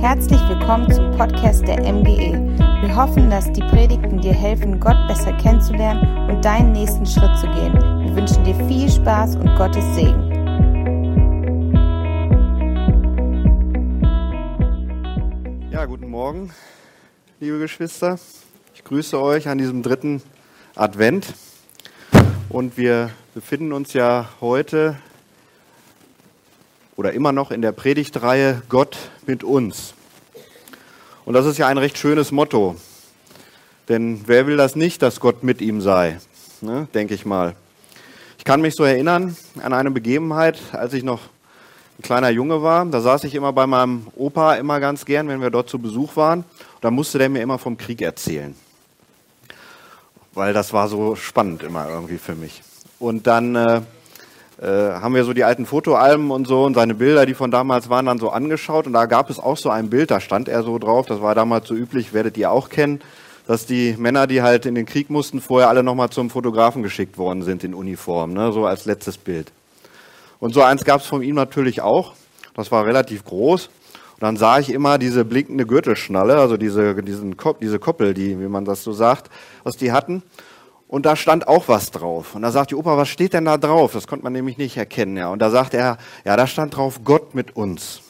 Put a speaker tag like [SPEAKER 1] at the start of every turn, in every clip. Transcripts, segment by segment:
[SPEAKER 1] Herzlich willkommen zum Podcast der MGE. Wir hoffen, dass die Predigten dir helfen, Gott besser kennenzulernen und deinen nächsten Schritt zu gehen. Wir wünschen dir viel Spaß und Gottes Segen.
[SPEAKER 2] Ja, guten Morgen, liebe Geschwister. Ich grüße euch an diesem dritten Advent. Und wir befinden uns ja heute oder immer noch in der Predigtreihe Gott mit uns. Und das ist ja ein recht schönes Motto. Denn wer will das nicht, dass Gott mit ihm sei? Ne, denke ich mal. Ich kann mich so erinnern an eine Begebenheit, als ich noch ein kleiner Junge war. Da saß ich immer bei meinem Opa immer ganz gern, wenn wir dort zu Besuch waren. Da musste der mir immer vom Krieg erzählen. Weil das war so spannend immer irgendwie für mich. Und dann äh, äh, haben wir so die alten Fotoalben und so und seine Bilder, die von damals waren, dann so angeschaut. Und da gab es auch so ein Bild, da stand er so drauf, das war damals so üblich, werdet ihr auch kennen, dass die Männer, die halt in den Krieg mussten, vorher alle nochmal zum Fotografen geschickt worden sind in Uniform, ne? so als letztes Bild. Und so eins gab es von ihm natürlich auch. Das war relativ groß. Und dann sah ich immer diese blinkende Gürtelschnalle, also diese, diesen, diese Koppel, die, wie man das so sagt, was die hatten und da stand auch was drauf. Und da sagt die Opa, was steht denn da drauf? Das konnte man nämlich nicht erkennen. Ja. Und da sagt er, ja, da stand drauf Gott mit uns.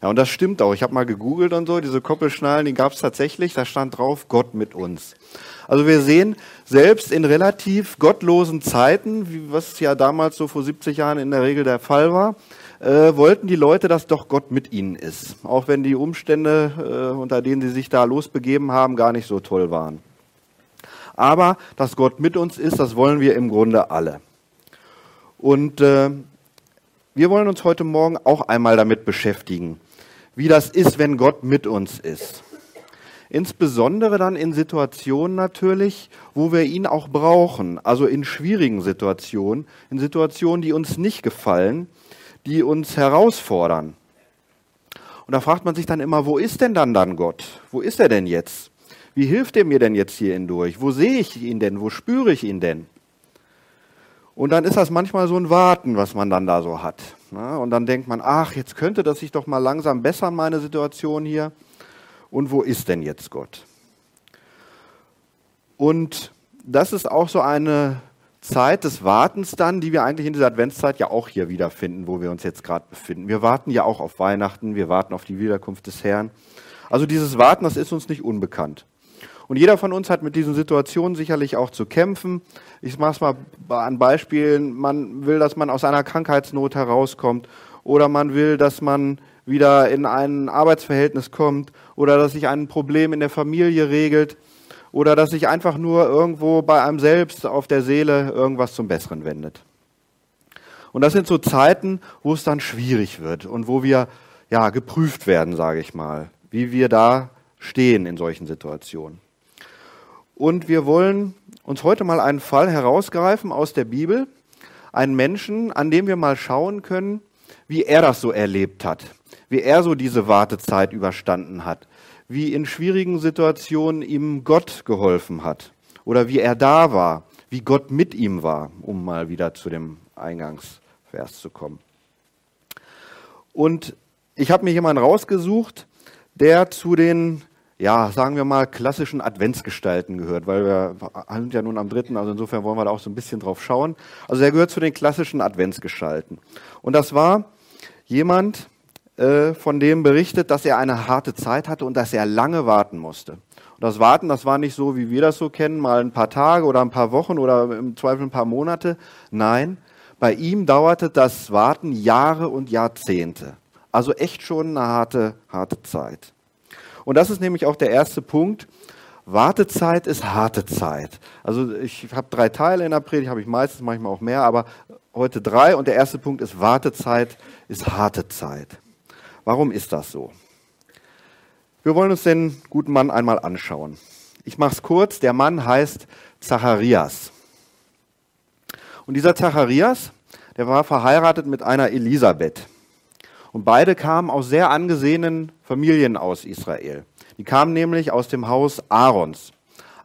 [SPEAKER 2] Ja, und das stimmt auch. Ich habe mal gegoogelt und so, diese Koppelschnallen, die gab es tatsächlich. Da stand drauf Gott mit uns. Also wir sehen, selbst in relativ gottlosen Zeiten, wie was ja damals so vor 70 Jahren in der Regel der Fall war, äh, wollten die Leute, dass doch Gott mit ihnen ist. Auch wenn die Umstände, äh, unter denen sie sich da losbegeben haben, gar nicht so toll waren. Aber dass Gott mit uns ist, das wollen wir im Grunde alle. Und äh, wir wollen uns heute Morgen auch einmal damit beschäftigen, wie das ist, wenn Gott mit uns ist. Insbesondere dann in Situationen natürlich, wo wir ihn auch brauchen, also in schwierigen Situationen, in Situationen, die uns nicht gefallen, die uns herausfordern. Und da fragt man sich dann immer, wo ist denn dann dann Gott? Wo ist er denn jetzt? Wie hilft er mir denn jetzt hier hindurch? Wo sehe ich ihn denn? Wo spüre ich ihn denn? Und dann ist das manchmal so ein Warten, was man dann da so hat. Ne? Und dann denkt man, ach, jetzt könnte das sich doch mal langsam bessern, meine Situation hier. Und wo ist denn jetzt Gott? Und das ist auch so eine Zeit des Wartens dann, die wir eigentlich in dieser Adventszeit ja auch hier wiederfinden, wo wir uns jetzt gerade befinden. Wir warten ja auch auf Weihnachten, wir warten auf die Wiederkunft des Herrn. Also dieses Warten, das ist uns nicht unbekannt. Und jeder von uns hat mit diesen Situationen sicherlich auch zu kämpfen. Ich mache es mal an Beispielen. Man will, dass man aus einer Krankheitsnot herauskommt oder man will, dass man wieder in ein Arbeitsverhältnis kommt oder dass sich ein Problem in der Familie regelt oder dass sich einfach nur irgendwo bei einem selbst auf der Seele irgendwas zum Besseren wendet. Und das sind so Zeiten, wo es dann schwierig wird und wo wir ja geprüft werden, sage ich mal, wie wir da stehen in solchen Situationen. Und wir wollen uns heute mal einen Fall herausgreifen aus der Bibel, einen Menschen, an dem wir mal schauen können, wie er das so erlebt hat, wie er so diese Wartezeit überstanden hat, wie in schwierigen Situationen ihm Gott geholfen hat. Oder wie er da war, wie Gott mit ihm war, um mal wieder zu dem Eingangsvers zu kommen. Und ich habe mir jemanden rausgesucht, der zu den ja, sagen wir mal, klassischen Adventsgestalten gehört, weil wir sind ja nun am dritten, also insofern wollen wir da auch so ein bisschen drauf schauen. Also er gehört zu den klassischen Adventsgestalten. Und das war jemand, äh, von dem berichtet, dass er eine harte Zeit hatte und dass er lange warten musste. Und das Warten, das war nicht so, wie wir das so kennen, mal ein paar Tage oder ein paar Wochen oder im Zweifel ein paar Monate. Nein, bei ihm dauerte das Warten Jahre und Jahrzehnte. Also echt schon eine harte, harte Zeit. Und das ist nämlich auch der erste Punkt. Wartezeit ist harte Zeit. Also ich habe drei Teile in der Predigt, habe ich meistens, manchmal auch mehr, aber heute drei. Und der erste Punkt ist, Wartezeit ist harte Zeit. Warum ist das so? Wir wollen uns den guten Mann einmal anschauen. Ich mache es kurz. Der Mann heißt Zacharias. Und dieser Zacharias, der war verheiratet mit einer Elisabeth. Und beide kamen aus sehr angesehenen Familien aus Israel. Die kamen nämlich aus dem Haus Aarons.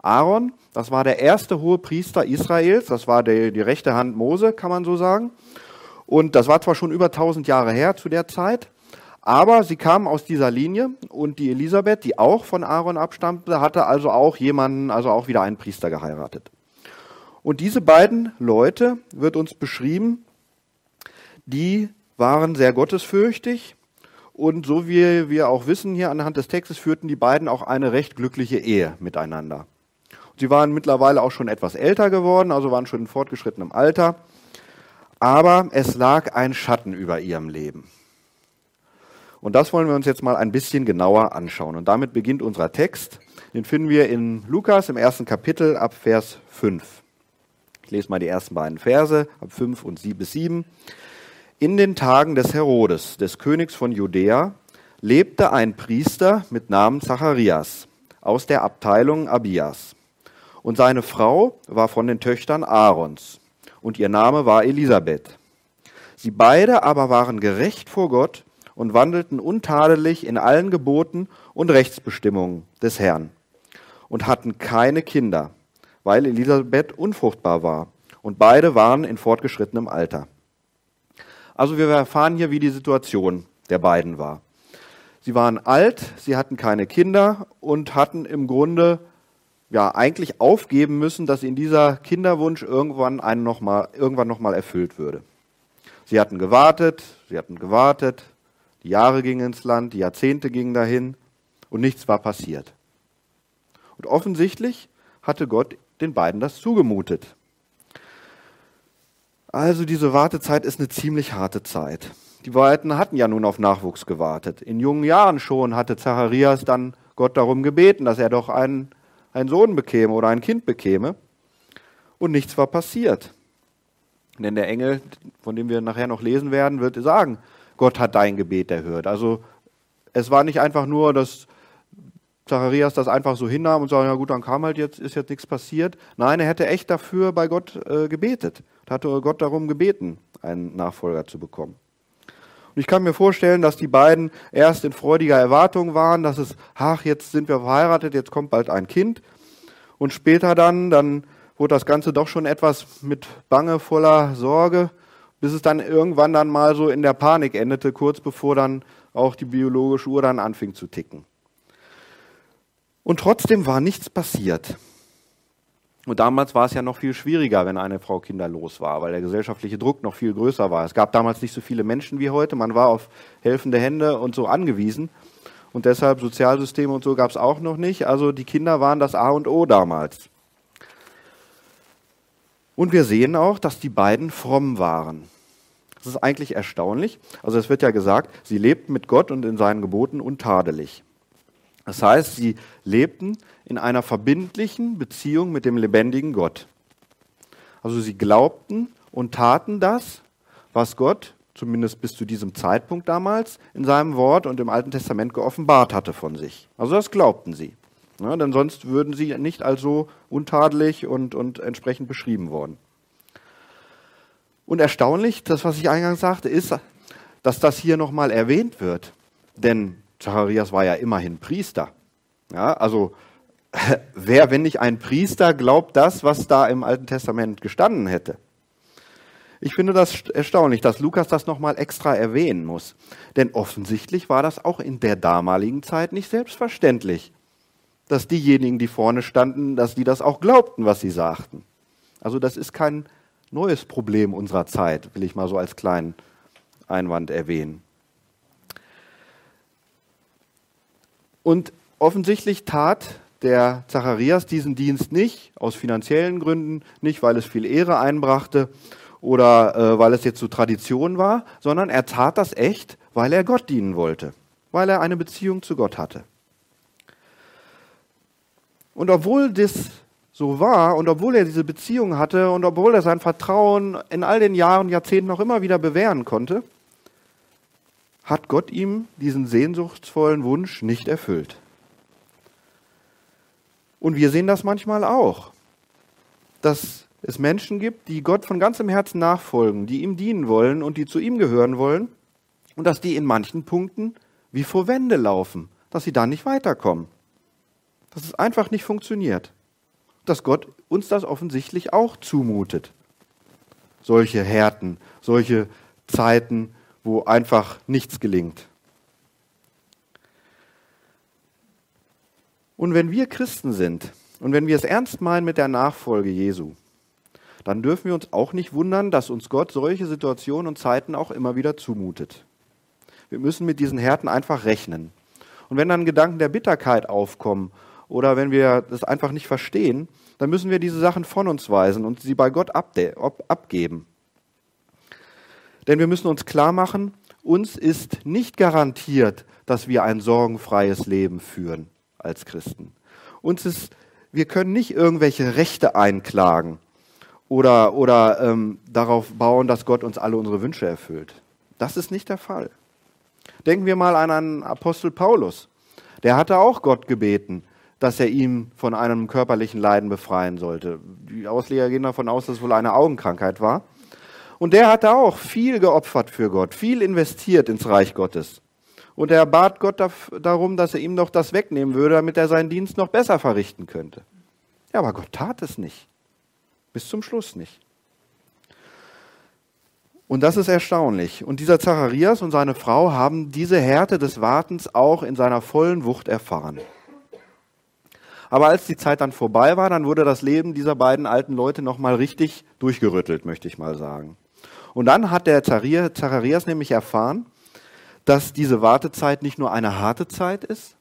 [SPEAKER 2] Aaron, das war der erste hohe Priester Israels, das war die, die rechte Hand Mose, kann man so sagen. Und das war zwar schon über 1000 Jahre her zu der Zeit, Aber sie kamen aus dieser Linie und die Elisabeth, die auch von Aaron abstammte, hatte also auch jemanden, also auch wieder einen Priester geheiratet. Und diese beiden Leute wird uns beschrieben, die waren sehr gottesfürchtig und so wie wir auch wissen hier anhand des Textes führten die beiden auch eine recht glückliche Ehe miteinander. Sie waren mittlerweile auch schon etwas älter geworden, also waren schon in fortgeschrittenem Alter, aber es lag ein Schatten über ihrem Leben. Und das wollen wir uns jetzt mal ein bisschen genauer anschauen. Und damit beginnt unser Text. Den finden wir in Lukas im ersten Kapitel ab Vers 5. Ich lese mal die ersten beiden Verse ab 5 und 7 bis 7. In den Tagen des Herodes, des Königs von Judäa, lebte ein Priester mit Namen Zacharias aus der Abteilung Abias. Und seine Frau war von den Töchtern Aarons. Und ihr Name war Elisabeth. Sie beide aber waren gerecht vor Gott und wandelten untadelig in allen Geboten und Rechtsbestimmungen des Herrn und hatten keine Kinder, weil Elisabeth unfruchtbar war und beide waren in fortgeschrittenem Alter. Also wir erfahren hier, wie die Situation der beiden war. Sie waren alt, sie hatten keine Kinder und hatten im Grunde ja eigentlich aufgeben müssen, dass ihnen dieser Kinderwunsch irgendwann einen noch mal, irgendwann nochmal erfüllt würde. Sie hatten gewartet, sie hatten gewartet, die Jahre gingen ins Land, die Jahrzehnte gingen dahin und nichts war passiert. Und offensichtlich hatte Gott den beiden das zugemutet. Also diese Wartezeit ist eine ziemlich harte Zeit. Die beiden hatten ja nun auf Nachwuchs gewartet. In jungen Jahren schon hatte Zacharias dann Gott darum gebeten, dass er doch einen, einen Sohn bekäme oder ein Kind bekäme. Und nichts war passiert. Denn der Engel, von dem wir nachher noch lesen werden, wird sagen, Gott hat dein Gebet erhört. Also es war nicht einfach nur, dass Zacharias das einfach so hinnahm und sagte, ja gut, dann kam halt jetzt, ist jetzt nichts passiert. Nein, er hätte echt dafür bei Gott äh, gebetet. Hatte Gott darum gebeten, einen Nachfolger zu bekommen. Und ich kann mir vorstellen, dass die beiden erst in freudiger Erwartung waren, dass es, ach, jetzt sind wir verheiratet, jetzt kommt bald ein Kind. Und später dann, dann wurde das Ganze doch schon etwas mit Bange, voller Sorge bis es dann irgendwann dann mal so in der Panik endete, kurz bevor dann auch die biologische Uhr dann anfing zu ticken. Und trotzdem war nichts passiert. Und damals war es ja noch viel schwieriger, wenn eine Frau kinderlos war, weil der gesellschaftliche Druck noch viel größer war. Es gab damals nicht so viele Menschen wie heute, man war auf helfende Hände und so angewiesen. Und deshalb Sozialsysteme und so gab es auch noch nicht. Also die Kinder waren das A und O damals. Und wir sehen auch, dass die beiden fromm waren. Das ist eigentlich erstaunlich. Also es wird ja gesagt, sie lebten mit Gott und in seinen Geboten untadelig. Das heißt, sie lebten in einer verbindlichen Beziehung mit dem lebendigen Gott. Also sie glaubten und taten das, was Gott, zumindest bis zu diesem Zeitpunkt damals, in seinem Wort und im Alten Testament geoffenbart hatte von sich. Also das glaubten sie. Ja, denn sonst würden sie nicht als so untadelig und, und entsprechend beschrieben worden. Und erstaunlich, das, was ich eingangs sagte, ist, dass das hier nochmal erwähnt wird. Denn Zacharias war ja immerhin Priester. Ja, also wer, wenn nicht ein Priester, glaubt das, was da im Alten Testament gestanden hätte? Ich finde das erstaunlich, dass Lukas das nochmal extra erwähnen muss. Denn offensichtlich war das auch in der damaligen Zeit nicht selbstverständlich, dass diejenigen, die vorne standen, dass die das auch glaubten, was sie sagten. Also das ist kein neues Problem unserer Zeit, will ich mal so als kleinen Einwand erwähnen. Und offensichtlich tat der Zacharias diesen Dienst nicht, aus finanziellen Gründen, nicht weil es viel Ehre einbrachte oder äh, weil es jetzt so Tradition war, sondern er tat das echt, weil er Gott dienen wollte, weil er eine Beziehung zu Gott hatte. Und obwohl das so war und obwohl er diese Beziehung hatte und obwohl er sein Vertrauen in all den Jahren, Jahrzehnten noch immer wieder bewähren konnte, hat Gott ihm diesen sehnsuchtsvollen Wunsch nicht erfüllt. Und wir sehen das manchmal auch, dass es Menschen gibt, die Gott von ganzem Herzen nachfolgen, die ihm dienen wollen und die zu ihm gehören wollen und dass die in manchen Punkten wie vor Wände laufen, dass sie da nicht weiterkommen dass es einfach nicht funktioniert. Dass Gott uns das offensichtlich auch zumutet. Solche Härten, solche Zeiten, wo einfach nichts gelingt. Und wenn wir Christen sind und wenn wir es ernst meinen mit der Nachfolge Jesu, dann dürfen wir uns auch nicht wundern, dass uns Gott solche Situationen und Zeiten auch immer wieder zumutet. Wir müssen mit diesen Härten einfach rechnen. Und wenn dann Gedanken der Bitterkeit aufkommen oder wenn wir das einfach nicht verstehen, dann müssen wir diese Sachen von uns weisen und sie bei Gott abgeben. Denn wir müssen uns klar machen, uns ist nicht garantiert, dass wir ein sorgenfreies Leben führen als Christen. Uns ist, wir können nicht irgendwelche Rechte einklagen oder, oder ähm, darauf bauen, dass Gott uns alle unsere Wünsche erfüllt. Das ist nicht der Fall. Denken wir mal an einen Apostel Paulus. Der hatte auch Gott gebeten, dass er ihn von einem körperlichen Leiden befreien sollte. Die Ausleger gehen davon aus, dass es wohl eine Augenkrankheit war. Und der hatte auch viel geopfert für Gott, viel investiert ins Reich Gottes. Und er bat Gott darum, dass er ihm doch das wegnehmen würde, damit er seinen Dienst noch besser verrichten könnte. Ja, aber Gott tat es nicht. Bis zum Schluss nicht. Und das ist erstaunlich. Und dieser Zacharias und seine Frau haben diese Härte des Wartens auch in seiner vollen Wucht erfahren. Aber als die Zeit dann vorbei war, dann wurde das Leben dieser beiden alten Leute nochmal richtig durchgerüttelt, möchte ich mal sagen. Und dann hat der Zacharias nämlich erfahren, dass diese Wartezeit nicht nur eine harte Zeit ist,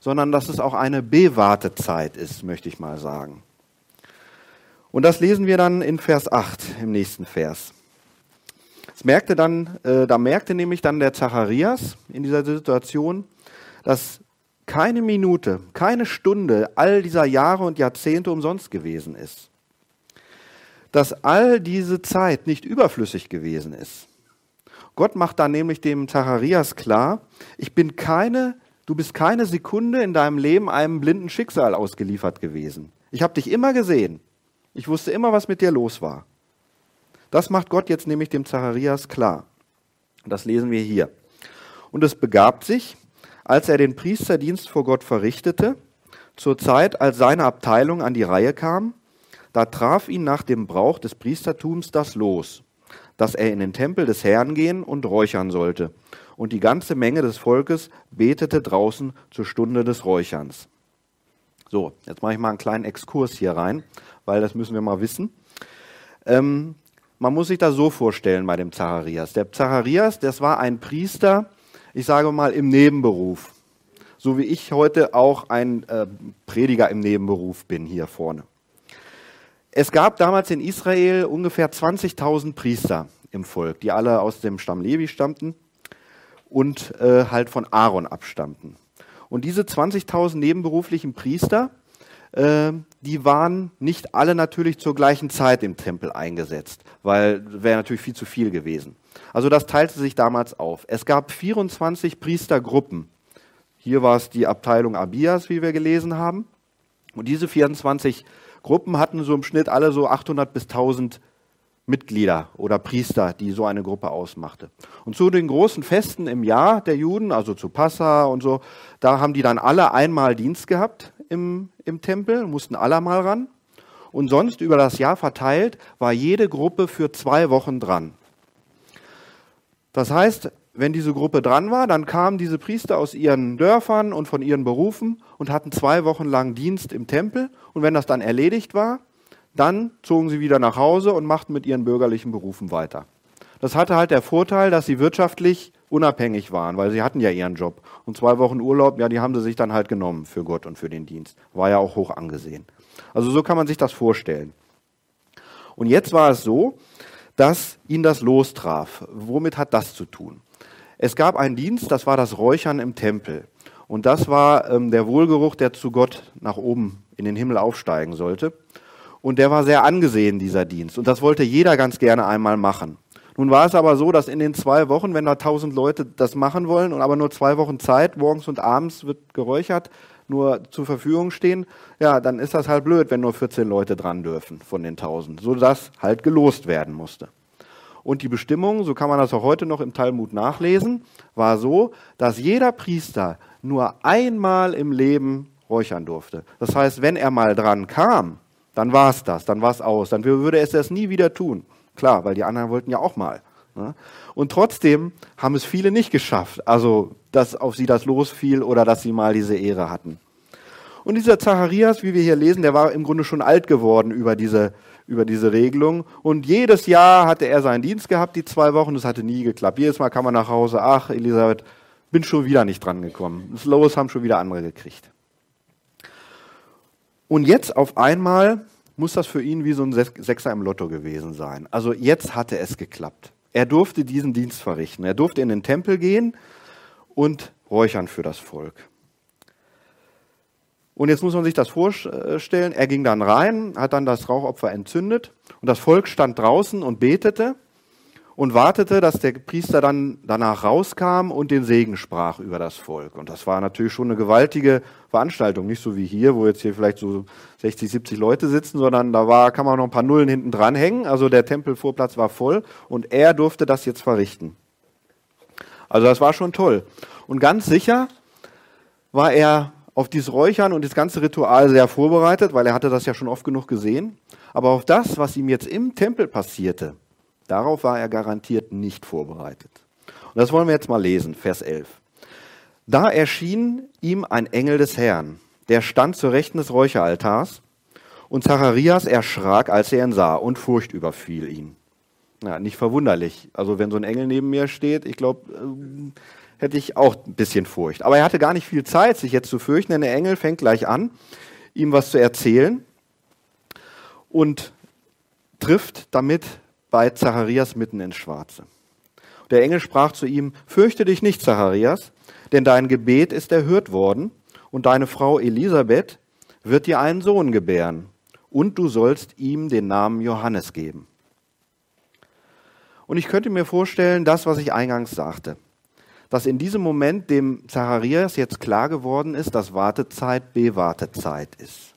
[SPEAKER 2] sondern dass es auch eine Bewartezeit ist, möchte ich mal sagen. Und das lesen wir dann in Vers 8 im nächsten Vers. Es merkte dann, äh, da merkte nämlich dann der Zacharias in dieser Situation, dass keine Minute, keine Stunde all dieser Jahre und Jahrzehnte umsonst gewesen ist. Dass all diese Zeit nicht überflüssig gewesen ist. Gott macht da nämlich dem Zacharias klar, ich bin keine, du bist keine Sekunde in deinem Leben einem blinden Schicksal ausgeliefert gewesen. Ich habe dich immer gesehen. Ich wusste immer, was mit dir los war. Das macht Gott jetzt nämlich dem Zacharias klar. Das lesen wir hier. Und es begab sich, als er den Priesterdienst vor Gott verrichtete, zur Zeit, als seine Abteilung an die Reihe kam, da traf ihn nach dem Brauch des Priestertums das Los dass er in den Tempel des Herrn gehen und räuchern sollte. Und die ganze Menge des Volkes betete draußen zur Stunde des Räucherns. So, jetzt mache ich mal einen kleinen Exkurs hier rein, weil das müssen wir mal wissen. Ähm, man muss sich das so vorstellen bei dem Zacharias. Der Zacharias, das war ein Priester, ich sage mal im Nebenberuf. So wie ich heute auch ein äh, Prediger im Nebenberuf bin hier vorne. Es gab damals in Israel ungefähr 20.000 Priester im Volk, die alle aus dem Stamm Levi stammten und äh, halt von Aaron abstammten. Und diese 20.000 nebenberuflichen Priester, äh, die waren nicht alle natürlich zur gleichen Zeit im Tempel eingesetzt, weil wäre natürlich viel zu viel gewesen. Also das teilte sich damals auf. Es gab 24 Priestergruppen. Hier war es die Abteilung Abias, wie wir gelesen haben. Und diese 24 Gruppen hatten so im Schnitt alle so 800 bis 1000 Mitglieder oder Priester, die so eine Gruppe ausmachte. Und zu den großen Festen im Jahr der Juden, also zu Passa und so, da haben die dann alle einmal Dienst gehabt im, im Tempel, mussten alle mal ran. Und sonst über das Jahr verteilt war jede Gruppe für zwei Wochen dran. Das heißt, wenn diese Gruppe dran war, dann kamen diese Priester aus ihren Dörfern und von ihren Berufen und hatten zwei Wochen lang Dienst im Tempel. Und wenn das dann erledigt war, dann zogen sie wieder nach Hause und machten mit ihren bürgerlichen Berufen weiter. Das hatte halt der Vorteil, dass sie wirtschaftlich unabhängig waren, weil sie hatten ja ihren Job. Und zwei Wochen Urlaub, ja, die haben sie sich dann halt genommen für Gott und für den Dienst. War ja auch hoch angesehen. Also so kann man sich das vorstellen. Und jetzt war es so, dass ihn das lostraf. Womit hat das zu tun? Es gab einen Dienst, das war das Räuchern im Tempel. Und das war ähm, der Wohlgeruch, der zu Gott nach oben in den Himmel aufsteigen sollte. Und der war sehr angesehen, dieser Dienst. Und das wollte jeder ganz gerne einmal machen. Nun war es aber so, dass in den zwei Wochen, wenn da tausend Leute das machen wollen und aber nur zwei Wochen Zeit, morgens und abends wird geräuchert, nur zur Verfügung stehen, ja, dann ist das halt blöd, wenn nur 14 Leute dran dürfen von den tausend, sodass halt gelost werden musste. Und die Bestimmung, so kann man das auch heute noch im Talmud nachlesen, war so, dass jeder Priester nur einmal im Leben räuchern durfte. Das heißt, wenn er mal dran kam, dann war es das, dann war es aus. Dann würde es das nie wieder tun. Klar, weil die anderen wollten ja auch mal. Ne? Und trotzdem haben es viele nicht geschafft, also dass auf sie das losfiel oder dass sie mal diese Ehre hatten. Und dieser Zacharias, wie wir hier lesen, der war im Grunde schon alt geworden über diese, über diese Regelung. Und jedes Jahr hatte er seinen Dienst gehabt, die zwei Wochen, das hatte nie geklappt. Jedes Mal kam er nach Hause, ach Elisabeth, bin schon wieder nicht dran gekommen. Das Los haben schon wieder andere gekriegt. Und jetzt auf einmal muss das für ihn wie so ein Sechser im Lotto gewesen sein. Also jetzt hatte es geklappt. Er durfte diesen Dienst verrichten. Er durfte in den Tempel gehen und räuchern für das Volk. Und jetzt muss man sich das vorstellen. Er ging dann rein, hat dann das Rauchopfer entzündet und das Volk stand draußen und betete und wartete, dass der Priester dann danach rauskam und den Segen sprach über das Volk. Und das war natürlich schon eine gewaltige Veranstaltung, nicht so wie hier, wo jetzt hier vielleicht so 60, 70 Leute sitzen, sondern da war, kann man noch ein paar Nullen hinten dran hängen. Also der Tempelvorplatz war voll und er durfte das jetzt verrichten. Also das war schon toll. Und ganz sicher war er auf dieses Räuchern und das ganze Ritual sehr vorbereitet, weil er hatte das ja schon oft genug gesehen. Aber auf das, was ihm jetzt im Tempel passierte, Darauf war er garantiert nicht vorbereitet. Und das wollen wir jetzt mal lesen, Vers 11. Da erschien ihm ein Engel des Herrn, der stand zur Rechten des Räucheraltars, und Zacharias erschrak, als er ihn sah, und Furcht überfiel ihn. Ja, nicht verwunderlich. Also wenn so ein Engel neben mir steht, ich glaube, äh, hätte ich auch ein bisschen Furcht. Aber er hatte gar nicht viel Zeit, sich jetzt zu fürchten, denn der Engel fängt gleich an, ihm was zu erzählen und trifft damit bei Zacharias mitten ins Schwarze. Der Engel sprach zu ihm, Fürchte dich nicht, Zacharias, denn dein Gebet ist erhört worden, und deine Frau Elisabeth wird dir einen Sohn gebären, und du sollst ihm den Namen Johannes geben. Und ich könnte mir vorstellen, das, was ich eingangs sagte, dass in diesem Moment dem Zacharias jetzt klar geworden ist, dass Wartezeit Bewartezeit ist.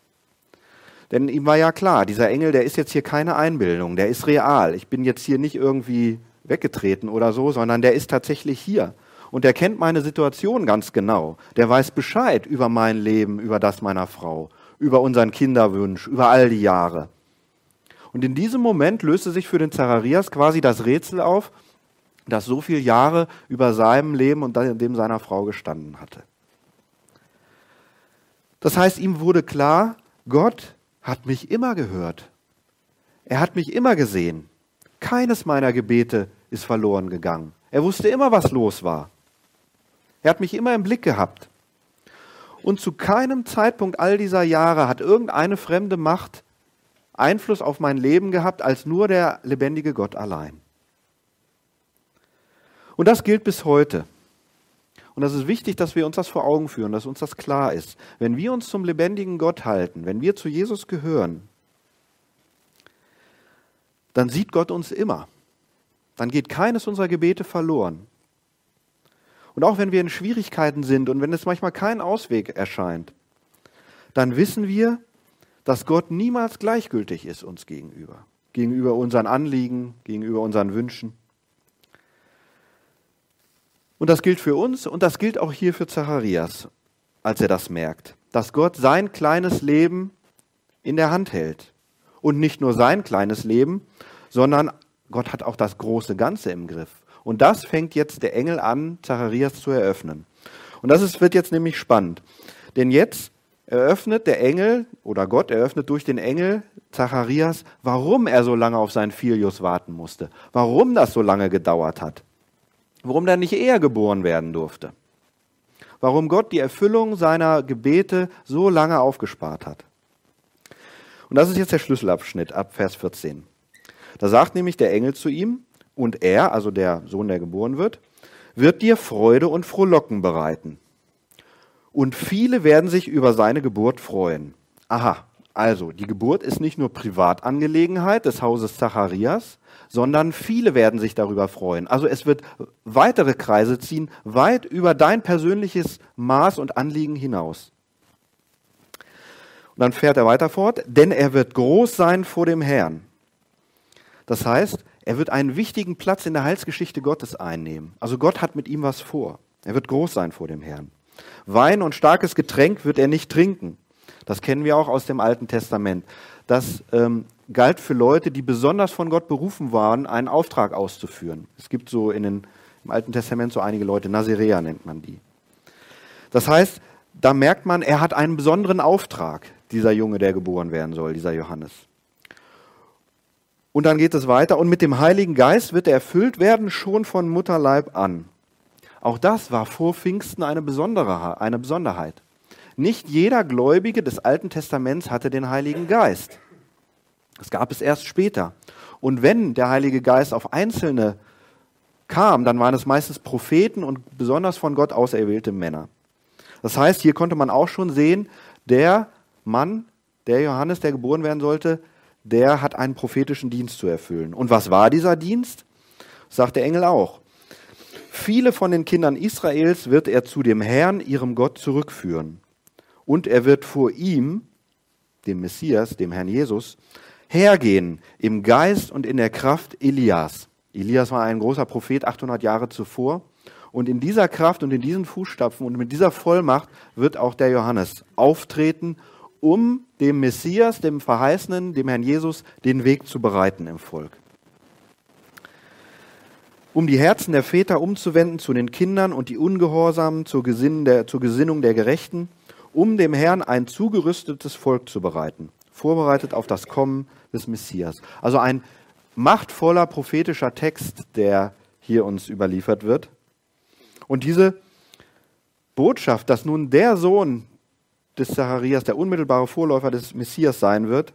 [SPEAKER 2] Denn ihm war ja klar, dieser Engel, der ist jetzt hier keine Einbildung, der ist real. Ich bin jetzt hier nicht irgendwie weggetreten oder so, sondern der ist tatsächlich hier. Und der kennt meine Situation ganz genau. Der weiß Bescheid über mein Leben, über das meiner Frau, über unseren Kinderwunsch, über all die Jahre. Und in diesem Moment löste sich für den Zacharias quasi das Rätsel auf, das so viele Jahre über seinem Leben und dem seiner Frau gestanden hatte. Das heißt, ihm wurde klar, Gott hat mich immer gehört. Er hat mich immer gesehen. Keines meiner Gebete ist verloren gegangen. Er wusste immer, was los war. Er hat mich immer im Blick gehabt. Und zu keinem Zeitpunkt all dieser Jahre hat irgendeine fremde Macht Einfluss auf mein Leben gehabt, als nur der lebendige Gott allein. Und das gilt bis heute. Und das ist wichtig, dass wir uns das vor Augen führen, dass uns das klar ist. Wenn wir uns zum lebendigen Gott halten, wenn wir zu Jesus gehören, dann sieht Gott uns immer. Dann geht keines unserer Gebete verloren. Und auch wenn wir in Schwierigkeiten sind und wenn es manchmal kein Ausweg erscheint, dann wissen wir, dass Gott niemals gleichgültig ist uns gegenüber, gegenüber unseren Anliegen, gegenüber unseren Wünschen. Und das gilt für uns und das gilt auch hier für Zacharias, als er das merkt, dass Gott sein kleines Leben in der Hand hält. Und nicht nur sein kleines Leben, sondern Gott hat auch das große Ganze im Griff. Und das fängt jetzt der Engel an, Zacharias zu eröffnen. Und das ist, wird jetzt nämlich spannend. Denn jetzt eröffnet der Engel oder Gott eröffnet durch den Engel Zacharias, warum er so lange auf seinen Filius warten musste, warum das so lange gedauert hat warum er nicht eher geboren werden durfte. Warum Gott die Erfüllung seiner Gebete so lange aufgespart hat. Und das ist jetzt der Schlüsselabschnitt ab Vers 14. Da sagt nämlich der Engel zu ihm, und er, also der Sohn, der geboren wird, wird dir Freude und Frohlocken bereiten. Und viele werden sich über seine Geburt freuen. Aha, also die Geburt ist nicht nur Privatangelegenheit des Hauses Zacharias, sondern viele werden sich darüber freuen. Also es wird weitere Kreise ziehen, weit über dein persönliches Maß und Anliegen hinaus. Und dann fährt er weiter fort, denn er wird groß sein vor dem Herrn. Das heißt, er wird einen wichtigen Platz in der Heilsgeschichte Gottes einnehmen. Also Gott hat mit ihm was vor. Er wird groß sein vor dem Herrn. Wein und starkes Getränk wird er nicht trinken. Das kennen wir auch aus dem Alten Testament. Das ähm, galt für Leute, die besonders von Gott berufen waren, einen Auftrag auszuführen. Es gibt so in den, im Alten Testament so einige Leute, Nazirea nennt man die. Das heißt, da merkt man, er hat einen besonderen Auftrag, dieser Junge, der geboren werden soll, dieser Johannes. Und dann geht es weiter. Und mit dem Heiligen Geist wird er erfüllt werden, schon von Mutterleib an. Auch das war vor Pfingsten eine, besondere, eine Besonderheit. Nicht jeder Gläubige des Alten Testaments hatte den Heiligen Geist. Das gab es erst später. Und wenn der Heilige Geist auf Einzelne kam, dann waren es meistens Propheten und besonders von Gott auserwählte Männer. Das heißt, hier konnte man auch schon sehen, der Mann, der Johannes, der geboren werden sollte, der hat einen prophetischen Dienst zu erfüllen. Und was war dieser Dienst? Sagt der Engel auch. Viele von den Kindern Israels wird er zu dem Herrn, ihrem Gott, zurückführen. Und er wird vor ihm, dem Messias, dem Herrn Jesus, hergehen im Geist und in der Kraft Elias. Elias war ein großer Prophet 800 Jahre zuvor. Und in dieser Kraft und in diesen Fußstapfen und mit dieser Vollmacht wird auch der Johannes auftreten, um dem Messias, dem Verheißenen, dem Herrn Jesus, den Weg zu bereiten im Volk. Um die Herzen der Väter umzuwenden zu den Kindern und die Ungehorsamen zur, der, zur Gesinnung der Gerechten, um dem Herrn ein zugerüstetes Volk zu bereiten, vorbereitet auf das Kommen des Messias. Also ein machtvoller prophetischer Text, der hier uns überliefert wird. Und diese Botschaft, dass nun der Sohn des Zacharias, der unmittelbare Vorläufer des Messias sein wird,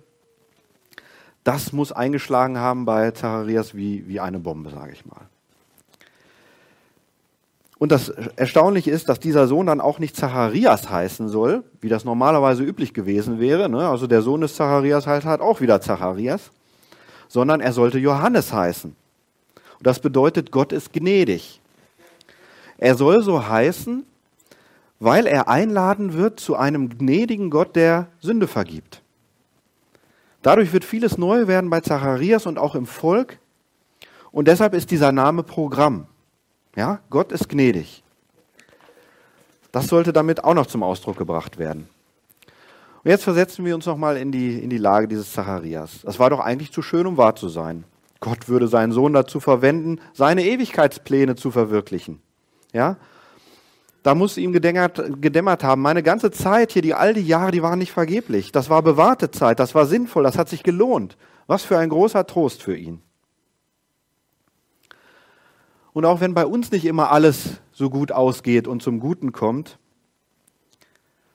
[SPEAKER 2] das muss eingeschlagen haben bei Zacharias wie, wie eine Bombe, sage ich mal. Und das Erstaunliche ist, dass dieser Sohn dann auch nicht Zacharias heißen soll, wie das normalerweise üblich gewesen wäre. Ne? Also der Sohn des Zacharias heißt halt auch wieder Zacharias, sondern er sollte Johannes heißen. Und das bedeutet, Gott ist gnädig. Er soll so heißen, weil er einladen wird zu einem gnädigen Gott, der Sünde vergibt. Dadurch wird vieles neu werden bei Zacharias und auch im Volk. Und deshalb ist dieser Name Programm. Ja, Gott ist gnädig. Das sollte damit auch noch zum Ausdruck gebracht werden. Und jetzt versetzen wir uns nochmal in die, in die Lage dieses Zacharias. Das war doch eigentlich zu schön, um wahr zu sein. Gott würde seinen Sohn dazu verwenden, seine Ewigkeitspläne zu verwirklichen. Ja? Da muss ihm gedämmert, gedämmert haben, meine ganze Zeit hier, die all die Jahre, die waren nicht vergeblich. Das war bewahrte Zeit, das war sinnvoll, das hat sich gelohnt. Was für ein großer Trost für ihn. Und auch wenn bei uns nicht immer alles so gut ausgeht und zum Guten kommt,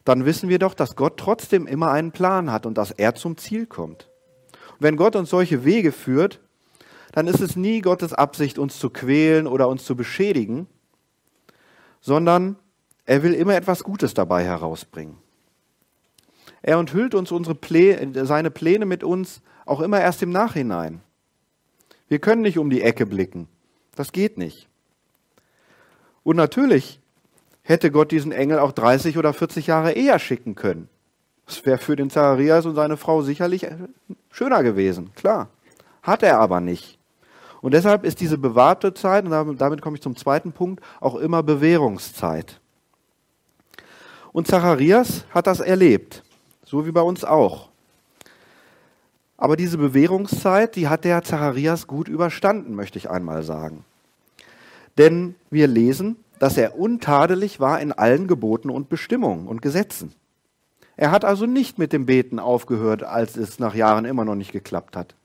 [SPEAKER 2] dann wissen wir doch, dass Gott trotzdem immer einen Plan hat und dass er zum Ziel kommt. Und wenn Gott uns solche Wege führt, dann ist es nie Gottes Absicht, uns zu quälen oder uns zu beschädigen, sondern er will immer etwas Gutes dabei herausbringen. Er enthüllt uns Pläne, seine Pläne mit uns auch immer erst im Nachhinein. Wir können nicht um die Ecke blicken. Das geht nicht. Und natürlich hätte Gott diesen Engel auch 30 oder 40 Jahre eher schicken können. Das wäre für den Zacharias und seine Frau sicherlich schöner gewesen, klar. Hat er aber nicht. Und deshalb ist diese bewahrte Zeit, und damit komme ich zum zweiten Punkt, auch immer Bewährungszeit. Und Zacharias hat das erlebt, so wie bei uns auch. Aber diese Bewährungszeit, die hat der Zacharias gut überstanden, möchte ich einmal sagen. Denn wir lesen, dass er untadelig war in allen Geboten und Bestimmungen und Gesetzen. Er hat also nicht mit dem Beten aufgehört, als es nach Jahren immer noch nicht geklappt hat.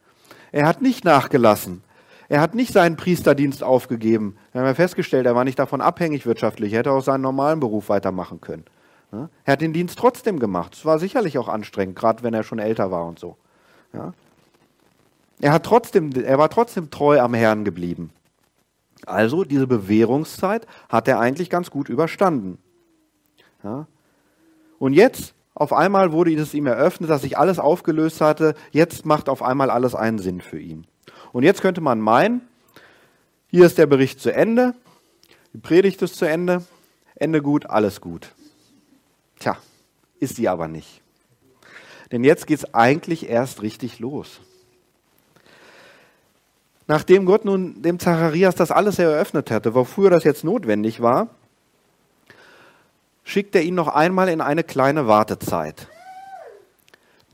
[SPEAKER 2] Er hat nicht nachgelassen, er hat nicht seinen Priesterdienst aufgegeben. Wir haben ja festgestellt, er war nicht davon abhängig wirtschaftlich. Er hätte auch seinen normalen Beruf weitermachen können. Er hat den Dienst trotzdem gemacht. Es war sicherlich auch anstrengend, gerade wenn er schon älter war und so. Ja. Er, hat trotzdem, er war trotzdem treu am Herrn geblieben. Also diese Bewährungszeit hat er eigentlich ganz gut überstanden. Ja. Und jetzt, auf einmal wurde es ihm eröffnet, dass sich alles aufgelöst hatte. Jetzt macht auf einmal alles einen Sinn für ihn. Und jetzt könnte man meinen, hier ist der Bericht zu Ende, die Predigt ist zu Ende, Ende gut, alles gut. Tja, ist sie aber nicht. Denn jetzt geht es eigentlich erst richtig los. Nachdem Gott nun dem Zacharias das alles eröffnet hatte, wofür das jetzt notwendig war, schickt er ihn noch einmal in eine kleine Wartezeit,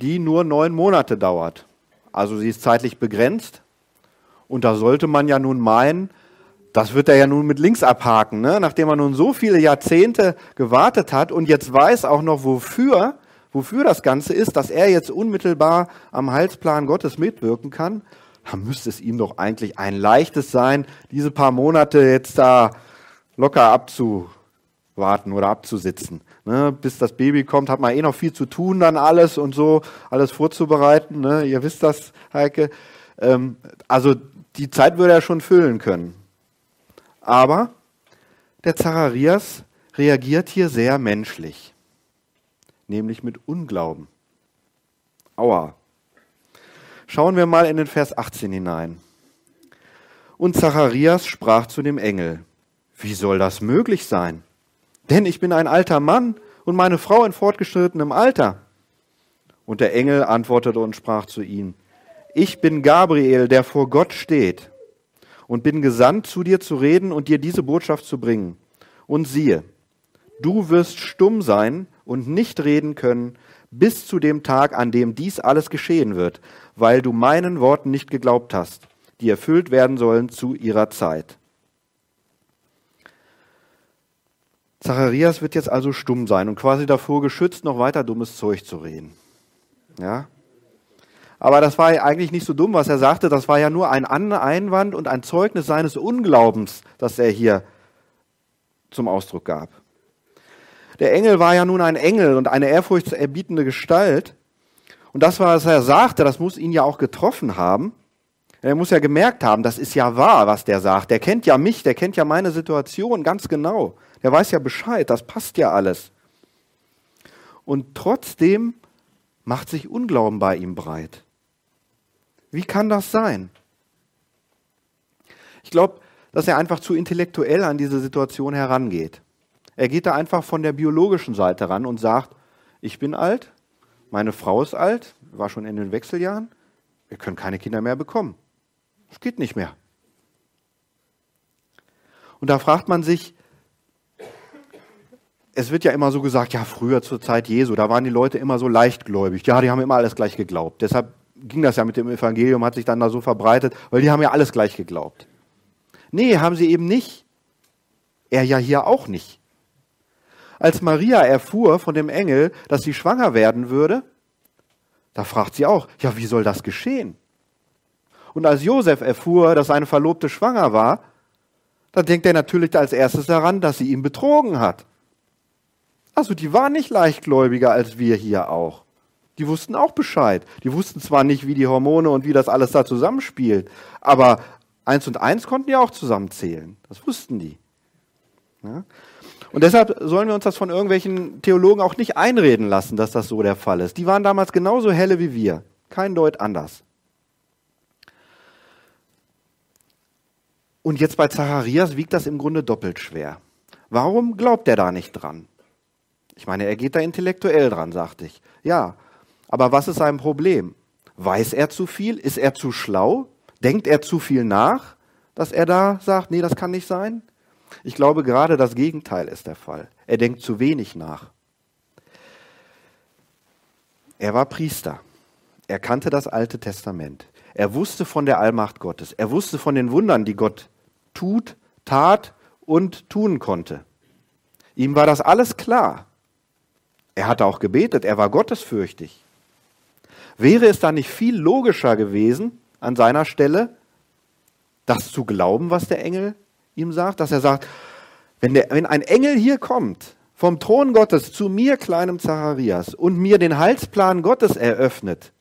[SPEAKER 2] die nur neun Monate dauert. Also sie ist zeitlich begrenzt, und da sollte man ja nun meinen, Das wird er ja nun mit links abhaken, ne? nachdem er nun so viele Jahrzehnte gewartet hat und jetzt weiß auch noch, wofür, wofür das Ganze ist, dass er jetzt unmittelbar am Heilsplan Gottes mitwirken kann. Dann müsste es ihm doch eigentlich ein leichtes sein, diese paar Monate jetzt da locker abzuwarten oder abzusitzen. Ne? Bis das Baby kommt, hat man eh noch viel zu tun, dann alles und so, alles vorzubereiten. Ne? Ihr wisst das, Heike. Ähm, also die Zeit würde er schon füllen können. Aber der Zacharias reagiert hier sehr menschlich, nämlich mit Unglauben. Aua. Schauen wir mal in den Vers 18 hinein. Und Zacharias sprach zu dem Engel, wie soll das möglich sein? Denn ich bin ein alter Mann und meine Frau in fortgeschrittenem Alter. Und der Engel antwortete und sprach zu ihm, ich bin Gabriel, der vor Gott steht und bin gesandt, zu dir zu reden und dir diese Botschaft zu bringen. Und siehe, du wirst stumm sein und nicht reden können bis zu dem Tag, an dem dies alles geschehen wird, weil du meinen Worten nicht geglaubt hast, die erfüllt werden sollen zu ihrer Zeit. Zacharias wird jetzt also stumm sein und quasi davor geschützt, noch weiter dummes Zeug zu reden. Ja? Aber das war eigentlich nicht so dumm, was er sagte. Das war ja nur ein Einwand und ein Zeugnis seines Unglaubens, das er hier zum Ausdruck gab. Der Engel war ja nun ein Engel und eine ehrfurchtserbietende Gestalt. Und das, was er sagte, das muss ihn ja auch getroffen haben. Er muss ja gemerkt haben, das ist ja wahr, was der sagt. Der kennt ja mich, der kennt ja meine Situation ganz genau. Der weiß ja Bescheid, das passt ja alles. Und trotzdem macht sich Unglauben bei ihm breit. Wie kann das sein? Ich glaube, dass er einfach zu intellektuell an diese Situation herangeht. Er geht da einfach von der biologischen Seite ran und sagt, ich bin alt, meine Frau ist alt, war schon in den Wechseljahren, wir können keine Kinder mehr bekommen. Es geht nicht mehr. Und da fragt man sich, es wird ja immer so gesagt, ja, früher zur Zeit Jesu, da waren die Leute immer so leichtgläubig. Ja, die haben immer alles gleich geglaubt. Deshalb ging das ja mit dem Evangelium, hat sich dann da so verbreitet, weil die haben ja alles gleich geglaubt. Nee, haben sie eben nicht. Er ja hier auch nicht. Als Maria erfuhr von dem Engel, dass sie schwanger werden würde, da fragt sie auch, ja, wie soll das geschehen? Und als Josef erfuhr, dass seine Verlobte schwanger war, dann denkt er natürlich als erstes daran, dass sie ihn betrogen hat. Also die war nicht leichtgläubiger als wir hier auch. Die wussten auch Bescheid. Die wussten zwar nicht, wie die Hormone und wie das alles da zusammenspielt, aber eins und eins konnten die auch zusammenzählen. Das wussten die. Ja? Und deshalb sollen wir uns das von irgendwelchen Theologen auch nicht einreden lassen, dass das so der Fall ist. Die waren damals genauso helle wie wir. Kein Deut anders. Und jetzt bei Zacharias wiegt das im Grunde doppelt schwer. Warum glaubt er da nicht dran? Ich meine, er geht da intellektuell dran, sagte ich. Ja, aber was ist sein Problem? Weiß er zu viel? Ist er zu schlau? Denkt er zu viel nach, dass er da sagt, nee, das kann nicht sein? Ich glaube, gerade das Gegenteil ist der Fall. Er denkt zu wenig nach. Er war Priester. Er kannte das Alte Testament. Er wusste von der Allmacht Gottes. Er wusste von den Wundern, die Gott tut, tat und tun konnte. Ihm war das alles klar. Er hatte auch gebetet, er war gottesfürchtig. Wäre es da nicht viel logischer gewesen, an seiner Stelle, das zu glauben, was der Engel ihm sagt? Dass er sagt, wenn, der, wenn ein Engel hier kommt, vom Thron Gottes zu mir, kleinem Zacharias, und mir den Heilsplan Gottes eröffnet,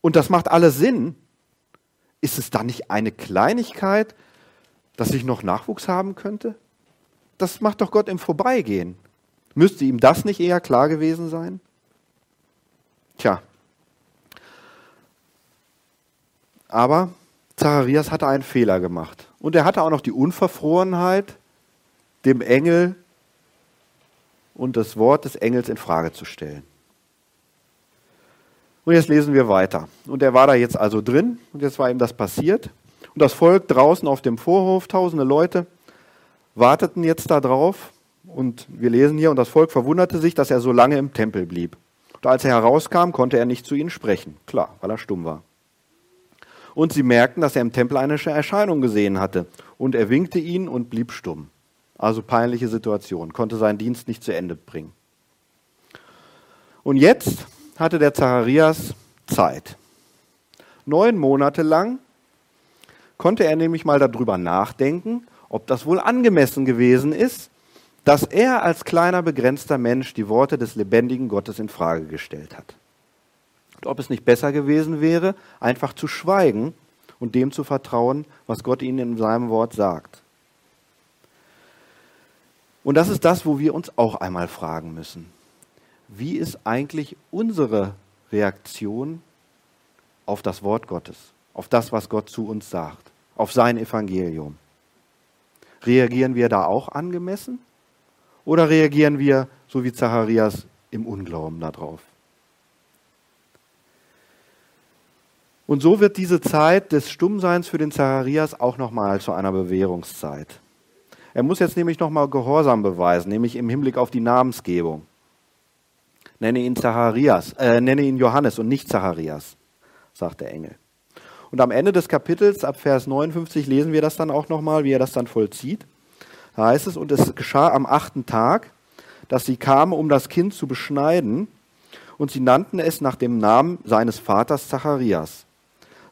[SPEAKER 2] und das macht alles Sinn, ist es dann nicht eine Kleinigkeit, dass ich noch Nachwuchs haben könnte? Das macht doch Gott im Vorbeigehen. Müsste ihm das nicht eher klar gewesen sein? Tja. Aber Zacharias hatte einen Fehler gemacht. Und er hatte auch noch die Unverfrorenheit, dem Engel und das Wort des Engels in Frage zu stellen. Und jetzt lesen wir weiter. Und er war da jetzt also drin und jetzt war ihm das passiert. Und das Volk draußen auf dem Vorhof, tausende Leute, warteten jetzt da drauf. Und wir lesen hier, und das Volk verwunderte sich, dass er so lange im Tempel blieb. Und als er herauskam, konnte er nicht zu ihnen sprechen. Klar, weil er stumm war. Und sie merkten, dass er im Tempel eine Erscheinung gesehen hatte. Und er winkte ihnen und blieb stumm. Also peinliche Situation, konnte seinen Dienst nicht zu Ende bringen. Und jetzt hatte der Zacharias Zeit. Neun Monate lang konnte er nämlich mal darüber nachdenken, ob das wohl angemessen gewesen ist, dass er als kleiner begrenzter Mensch die Worte des lebendigen Gottes in Frage gestellt hat. Ob es nicht besser gewesen wäre, einfach zu schweigen und dem zu vertrauen, was Gott ihnen in seinem Wort sagt. Und das ist das, wo wir uns auch einmal fragen müssen. Wie ist eigentlich unsere Reaktion auf das Wort Gottes, auf das, was Gott zu uns sagt, auf sein Evangelium? Reagieren wir da auch angemessen? Oder reagieren wir, so wie Zacharias, im Unglauben darauf? Und so wird diese Zeit des Stummseins für den Zacharias auch nochmal zu einer Bewährungszeit. Er muss jetzt nämlich nochmal Gehorsam beweisen, nämlich im Hinblick auf die Namensgebung. Nenne ihn Zacharias, äh, nenne ihn Johannes und nicht Zacharias, sagt der Engel. Und am Ende des Kapitels, ab Vers 59, lesen wir das dann auch nochmal, wie er das dann vollzieht. Da heißt es, und es geschah am achten Tag, dass sie kamen, um das Kind zu beschneiden, und sie nannten es nach dem Namen seines Vaters Zacharias.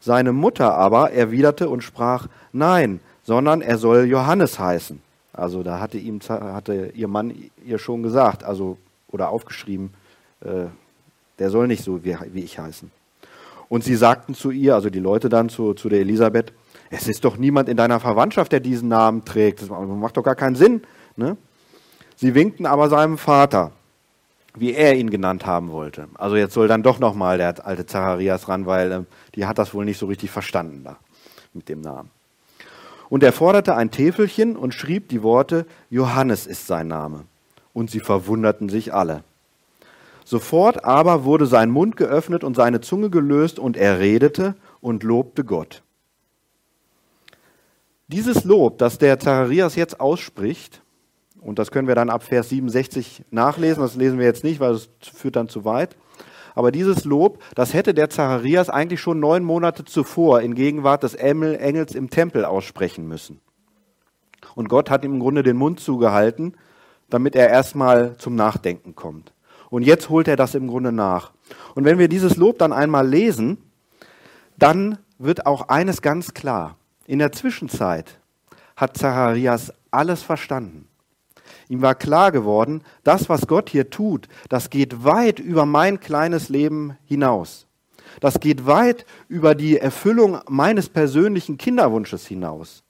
[SPEAKER 2] Seine Mutter aber erwiderte und sprach, nein, sondern er soll Johannes heißen. Also da hatte, ihm, hatte ihr Mann ihr schon gesagt, also oder aufgeschrieben, äh, der soll nicht so wie, wie ich heißen. Und sie sagten zu ihr, also die Leute dann zu, zu der Elisabeth, es ist doch niemand in deiner Verwandtschaft, der diesen Namen trägt. Das macht doch gar keinen Sinn. Ne? Sie winkten aber seinem Vater, wie er ihn genannt haben wollte. Also jetzt soll dann doch nochmal der alte Zacharias ran, weil äh, die hat das wohl nicht so richtig verstanden da mit dem Namen. Und er forderte ein Täfelchen und schrieb die Worte, Johannes ist sein Name. Und sie verwunderten sich alle. Sofort aber wurde sein Mund geöffnet und seine Zunge gelöst und er redete und lobte Gott. Dieses Lob, das der Zacharias jetzt ausspricht, und das können wir dann ab Vers 67 nachlesen, das lesen wir jetzt nicht, weil es führt dann zu weit. Aber dieses Lob, das hätte der Zacharias eigentlich schon neun Monate zuvor in Gegenwart des Engels im Tempel aussprechen müssen. Und Gott hat ihm im Grunde den Mund zugehalten, damit er erstmal zum Nachdenken kommt. Und jetzt holt er das im Grunde nach. Und wenn wir dieses Lob dann einmal lesen, dann wird auch eines ganz klar. In der Zwischenzeit hat Zacharias alles verstanden. Ihm war klar geworden, das, was Gott hier tut, das geht weit über mein kleines Leben hinaus. Das geht weit über die Erfüllung meines persönlichen Kinderwunsches hinaus.